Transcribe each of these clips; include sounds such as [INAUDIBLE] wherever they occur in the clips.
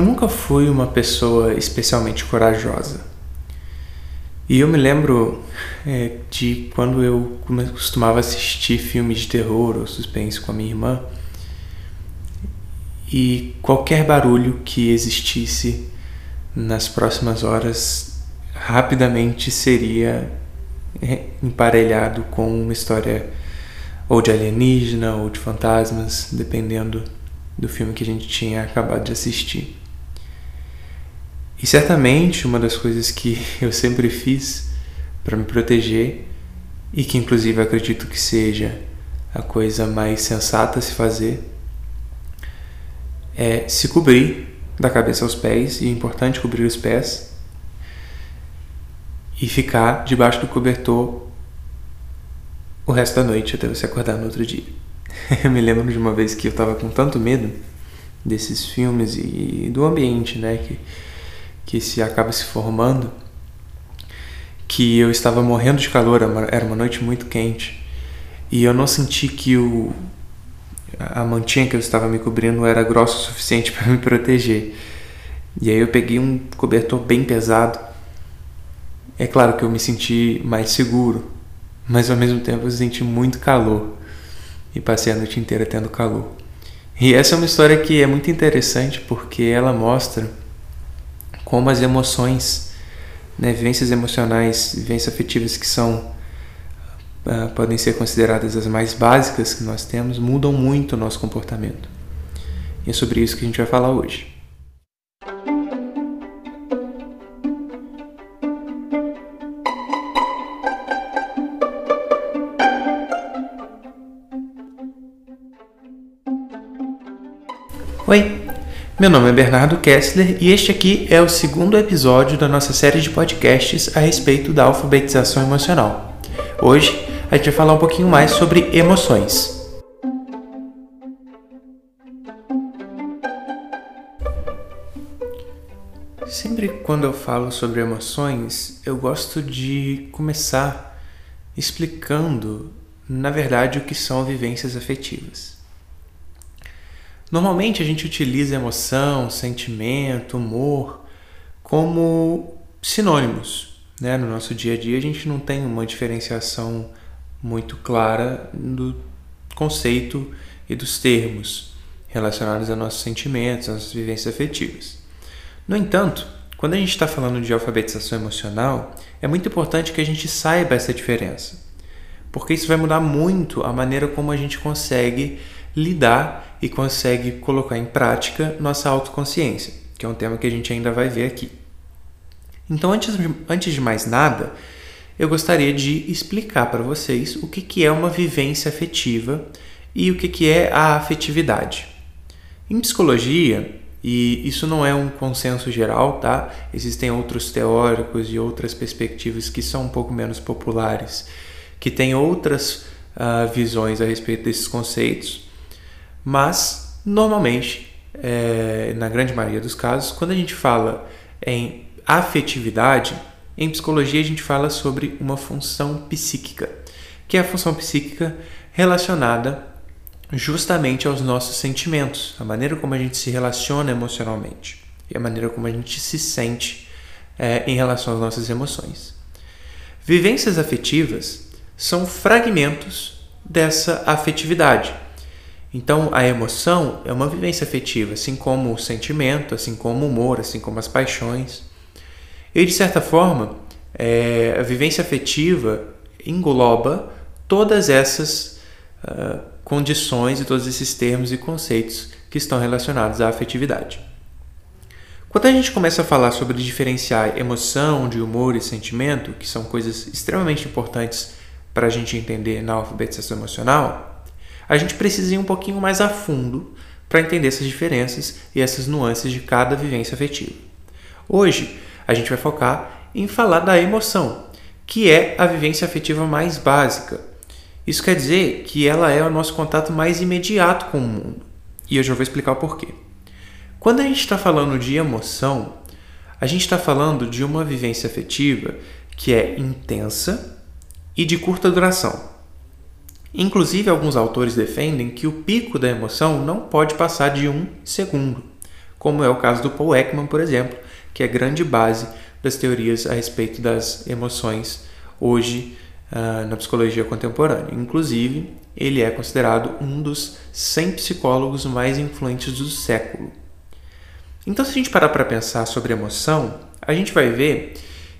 Eu nunca fui uma pessoa especialmente corajosa. E eu me lembro é, de quando eu costumava assistir filmes de terror ou suspense com a minha irmã e qualquer barulho que existisse nas próximas horas rapidamente seria é, emparelhado com uma história ou de alienígena ou de fantasmas, dependendo do filme que a gente tinha acabado de assistir. E certamente uma das coisas que [LAUGHS] eu sempre fiz para me proteger e que inclusive acredito que seja a coisa mais sensata a se fazer é se cobrir da cabeça aos pés, e é importante cobrir os pés, e ficar debaixo do cobertor o resto da noite até você acordar no outro dia. [LAUGHS] Eu me lembro de uma vez que eu estava com tanto medo desses filmes e do ambiente, né, que, que se acaba se formando, que eu estava morrendo de calor, era uma noite muito quente, e eu não senti que o, a mantinha que eu estava me cobrindo era grossa o suficiente [LAUGHS] para me proteger. E aí eu peguei um cobertor bem pesado. É claro que eu me senti mais seguro, mas ao mesmo tempo eu senti muito calor e passei a noite inteira tendo calor. E essa é uma história que é muito interessante porque ela mostra como as emoções, né, vivências emocionais, vivências afetivas que são uh, podem ser consideradas as mais básicas que nós temos, mudam muito o nosso comportamento. E é sobre isso que a gente vai falar hoje. Oi, meu nome é Bernardo Kessler e este aqui é o segundo episódio da nossa série de podcasts a respeito da alfabetização emocional. Hoje a gente vai falar um pouquinho mais sobre emoções. Sempre quando eu falo sobre emoções, eu gosto de começar explicando, na verdade, o que são vivências afetivas. Normalmente a gente utiliza emoção, sentimento, humor como sinônimos. Né? No nosso dia a dia a gente não tem uma diferenciação muito clara do conceito e dos termos relacionados a nossos sentimentos, a nossas vivências afetivas. No entanto, quando a gente está falando de alfabetização emocional, é muito importante que a gente saiba essa diferença, porque isso vai mudar muito a maneira como a gente consegue lidar e consegue colocar em prática nossa autoconsciência, que é um tema que a gente ainda vai ver aqui. Então, antes, antes de mais nada, eu gostaria de explicar para vocês o que, que é uma vivência afetiva e o que, que é a afetividade. Em psicologia, e isso não é um consenso geral, tá? Existem outros teóricos e outras perspectivas que são um pouco menos populares, que têm outras uh, visões a respeito desses conceitos. Mas, normalmente, é, na grande maioria dos casos, quando a gente fala em afetividade, em psicologia a gente fala sobre uma função psíquica, que é a função psíquica relacionada justamente aos nossos sentimentos, a maneira como a gente se relaciona emocionalmente e a maneira como a gente se sente é, em relação às nossas emoções. Vivências afetivas são fragmentos dessa afetividade então, a emoção é uma vivência afetiva, assim como o sentimento, assim como o humor, assim como as paixões. E, de certa forma, é, a vivência afetiva engloba todas essas uh, condições e todos esses termos e conceitos que estão relacionados à afetividade. Quando a gente começa a falar sobre diferenciar emoção de humor e sentimento, que são coisas extremamente importantes para a gente entender na alfabetização emocional, a gente precisa ir um pouquinho mais a fundo para entender essas diferenças e essas nuances de cada vivência afetiva. Hoje, a gente vai focar em falar da emoção, que é a vivência afetiva mais básica. Isso quer dizer que ela é o nosso contato mais imediato com o mundo. E eu já vou explicar o porquê. Quando a gente está falando de emoção, a gente está falando de uma vivência afetiva que é intensa e de curta duração. Inclusive, alguns autores defendem que o pico da emoção não pode passar de um segundo. como é o caso do Paul Ekman, por exemplo, que é grande base das teorias a respeito das emoções hoje uh, na psicologia contemporânea. Inclusive, ele é considerado um dos 100 psicólogos mais influentes do século. Então, se a gente parar para pensar sobre emoção, a gente vai ver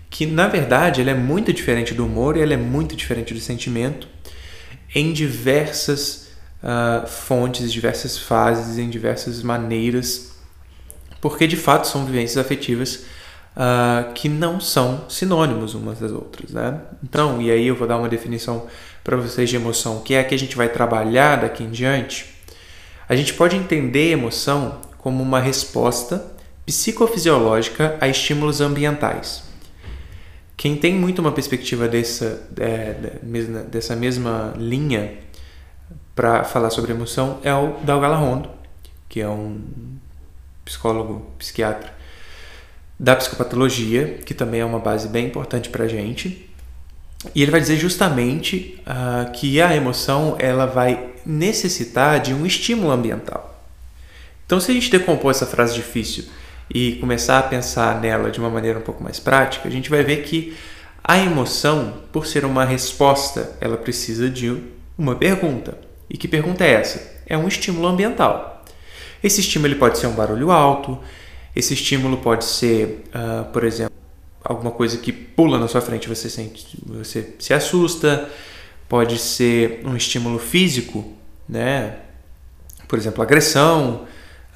que, na verdade, ela é muito diferente do humor e ela é muito diferente do sentimento em diversas uh, fontes, diversas fases, em diversas maneiras, porque de fato são vivências afetivas uh, que não são sinônimos umas das outras. Né? Então, e aí eu vou dar uma definição para vocês de emoção, que é a que a gente vai trabalhar daqui em diante. A gente pode entender emoção como uma resposta psicofisiológica a estímulos ambientais. Quem tem muito uma perspectiva dessa, é, dessa mesma linha para falar sobre emoção é o Dalgala Rondo, que é um psicólogo, psiquiatra da psicopatologia, que também é uma base bem importante para a gente. E ele vai dizer justamente uh, que a emoção ela vai necessitar de um estímulo ambiental. Então, se a gente decompor essa frase difícil e começar a pensar nela de uma maneira um pouco mais prática, a gente vai ver que a emoção, por ser uma resposta, ela precisa de uma pergunta. E que pergunta é essa? É um estímulo ambiental. Esse estímulo pode ser um barulho alto, esse estímulo pode ser, uh, por exemplo, alguma coisa que pula na sua frente, você sente, você se assusta. Pode ser um estímulo físico, né? Por exemplo, agressão.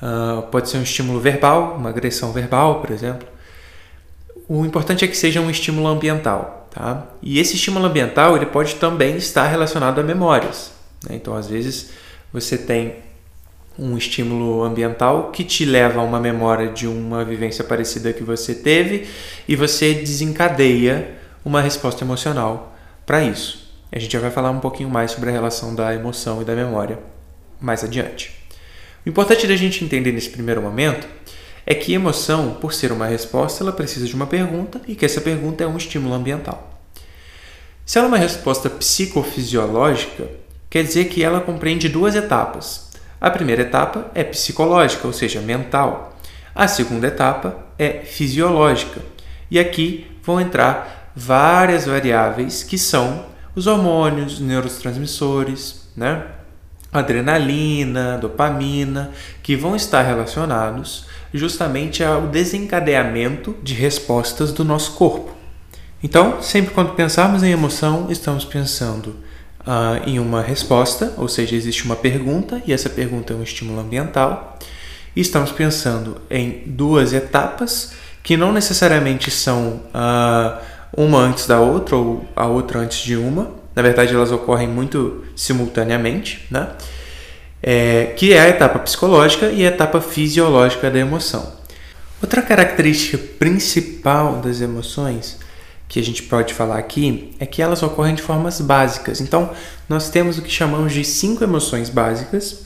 Uh, pode ser um estímulo verbal, uma agressão verbal, por exemplo. O importante é que seja um estímulo ambiental, tá? E esse estímulo ambiental ele pode também estar relacionado a memórias. Né? Então, às vezes você tem um estímulo ambiental que te leva a uma memória de uma vivência parecida que você teve e você desencadeia uma resposta emocional para isso. A gente já vai falar um pouquinho mais sobre a relação da emoção e da memória mais adiante. O importante da gente entender nesse primeiro momento é que emoção, por ser uma resposta, ela precisa de uma pergunta e que essa pergunta é um estímulo ambiental. Se ela é uma resposta psicofisiológica, quer dizer que ela compreende duas etapas. A primeira etapa é psicológica, ou seja, mental. A segunda etapa é fisiológica. E aqui vão entrar várias variáveis que são os hormônios, neurotransmissores, né? Adrenalina, dopamina, que vão estar relacionados justamente ao desencadeamento de respostas do nosso corpo. Então, sempre quando pensarmos em emoção, estamos pensando uh, em uma resposta, ou seja, existe uma pergunta e essa pergunta é um estímulo ambiental. E estamos pensando em duas etapas que não necessariamente são uh, uma antes da outra ou a outra antes de uma. Na verdade, elas ocorrem muito simultaneamente, né? É, que é a etapa psicológica e a etapa fisiológica da emoção. Outra característica principal das emoções que a gente pode falar aqui é que elas ocorrem de formas básicas. Então, nós temos o que chamamos de cinco emoções básicas,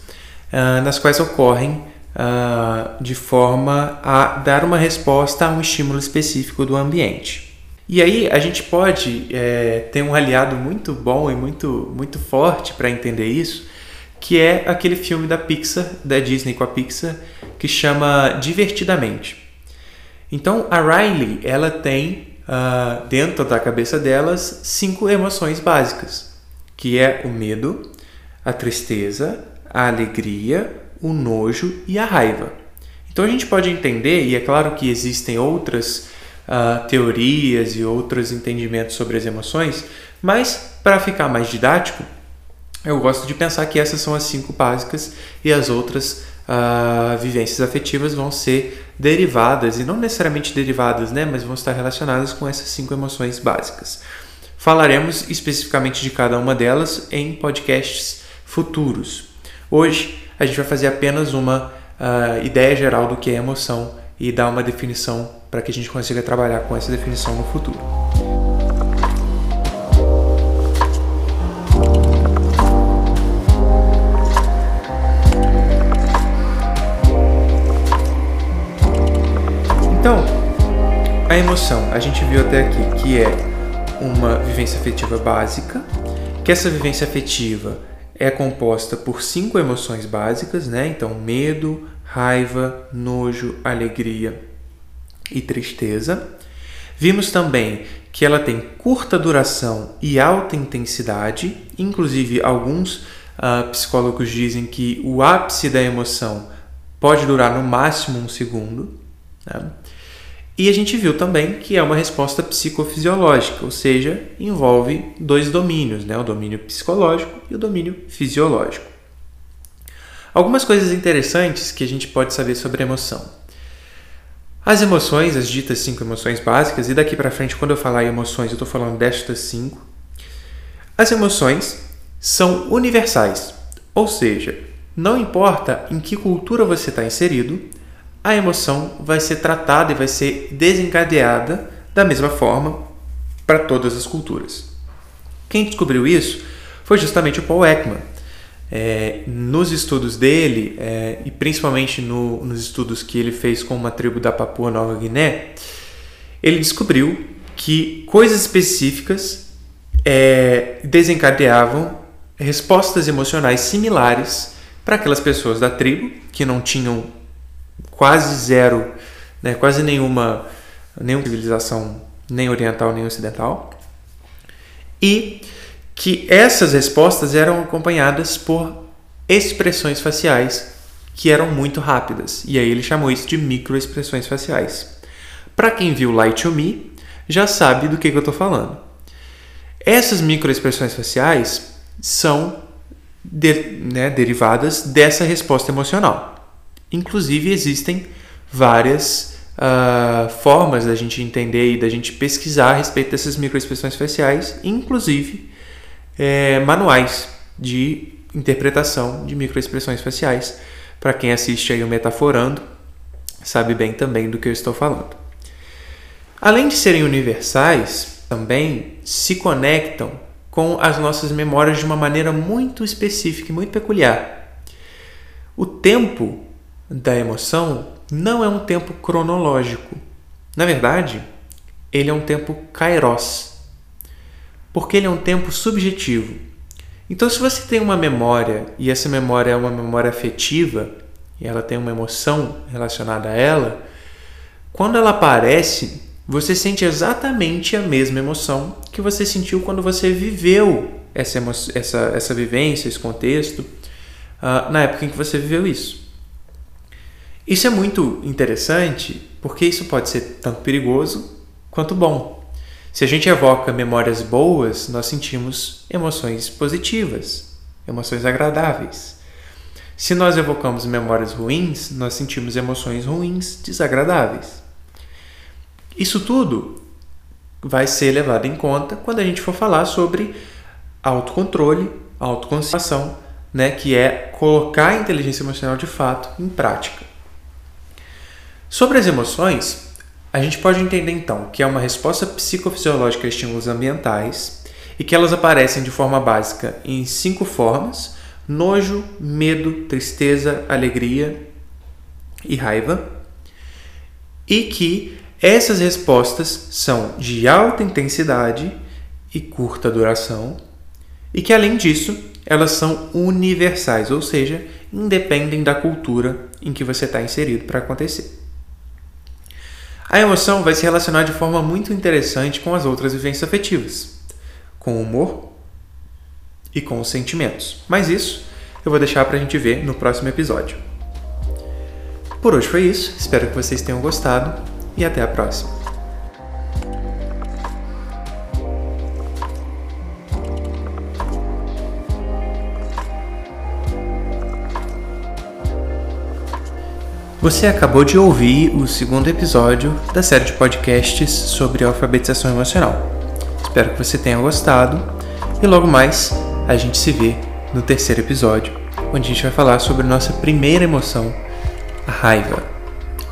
uh, nas quais ocorrem uh, de forma a dar uma resposta a um estímulo específico do ambiente. E aí a gente pode é, ter um aliado muito bom e muito, muito forte para entender isso, que é aquele filme da Pixar, da Disney com a Pixar, que chama Divertidamente. Então a Riley ela tem uh, dentro da cabeça delas cinco emoções básicas, que é o medo, a tristeza, a alegria, o nojo e a raiva. Então a gente pode entender, e é claro que existem outras uh, teorias e outros entendimentos sobre as emoções, mas para ficar mais didático, eu gosto de pensar que essas são as cinco básicas e as outras uh, vivências afetivas vão ser derivadas, e não necessariamente derivadas, né, mas vão estar relacionadas com essas cinco emoções básicas. Falaremos especificamente de cada uma delas em podcasts futuros. Hoje a gente vai fazer apenas uma uh, ideia geral do que é emoção e dar uma definição para que a gente consiga trabalhar com essa definição no futuro. A emoção, a gente viu até aqui que é uma vivência afetiva básica, que essa vivência afetiva é composta por cinco emoções básicas, né? Então, medo, raiva, nojo, alegria e tristeza. Vimos também que ela tem curta duração e alta intensidade, inclusive alguns uh, psicólogos dizem que o ápice da emoção pode durar no máximo um segundo. Né? E a gente viu também que é uma resposta psicofisiológica, ou seja, envolve dois domínios, né? o domínio psicológico e o domínio fisiológico. Algumas coisas interessantes que a gente pode saber sobre a emoção. As emoções, as ditas cinco emoções básicas, e daqui para frente, quando eu falar em emoções, eu estou falando destas cinco. As emoções são universais, ou seja, não importa em que cultura você está inserido, a emoção vai ser tratada e vai ser desencadeada da mesma forma para todas as culturas. Quem descobriu isso foi justamente o Paul Ekman. É, nos estudos dele, é, e principalmente no, nos estudos que ele fez com uma tribo da Papua Nova Guiné, ele descobriu que coisas específicas é, desencadeavam respostas emocionais similares para aquelas pessoas da tribo que não tinham quase zero, né, quase nenhuma, nenhuma civilização, nem oriental nem ocidental, e que essas respostas eram acompanhadas por expressões faciais que eram muito rápidas. E aí ele chamou isso de microexpressões faciais. Para quem viu Light to Me, já sabe do que, que eu estou falando. Essas microexpressões faciais são de, né, derivadas dessa resposta emocional. Inclusive, existem várias uh, formas da gente entender e da gente pesquisar a respeito dessas microexpressões faciais, inclusive é, manuais de interpretação de microexpressões faciais. Para quem assiste aí o Metaforando, sabe bem também do que eu estou falando. Além de serem universais, também se conectam com as nossas memórias de uma maneira muito específica e muito peculiar. O tempo da emoção não é um tempo cronológico. Na verdade, ele é um tempo kairos, porque ele é um tempo subjetivo. Então, se você tem uma memória e essa memória é uma memória afetiva e ela tem uma emoção relacionada a ela, quando ela aparece, você sente exatamente a mesma emoção que você sentiu quando você viveu essa, essa, essa vivência, esse contexto, uh, na época em que você viveu isso. Isso é muito interessante porque isso pode ser tanto perigoso quanto bom. Se a gente evoca memórias boas, nós sentimos emoções positivas, emoções agradáveis. Se nós evocamos memórias ruins, nós sentimos emoções ruins, desagradáveis. Isso tudo vai ser levado em conta quando a gente for falar sobre autocontrole, autoconsciência, né, que é colocar a inteligência emocional de fato em prática. Sobre as emoções, a gente pode entender então que é uma resposta psicofisiológica a estímulos ambientais e que elas aparecem de forma básica em cinco formas: nojo, medo, tristeza, alegria e raiva, e que essas respostas são de alta intensidade e curta duração, e que além disso, elas são universais, ou seja, independem da cultura em que você está inserido para acontecer. A emoção vai se relacionar de forma muito interessante com as outras vivências afetivas, com o humor e com os sentimentos. Mas isso eu vou deixar para a gente ver no próximo episódio. Por hoje foi isso, espero que vocês tenham gostado e até a próxima. Você acabou de ouvir o segundo episódio da série de podcasts sobre alfabetização emocional. Espero que você tenha gostado e logo mais a gente se vê no terceiro episódio, onde a gente vai falar sobre nossa primeira emoção, a raiva.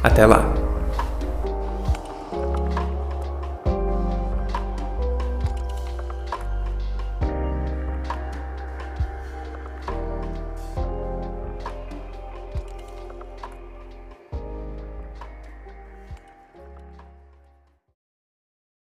Até lá!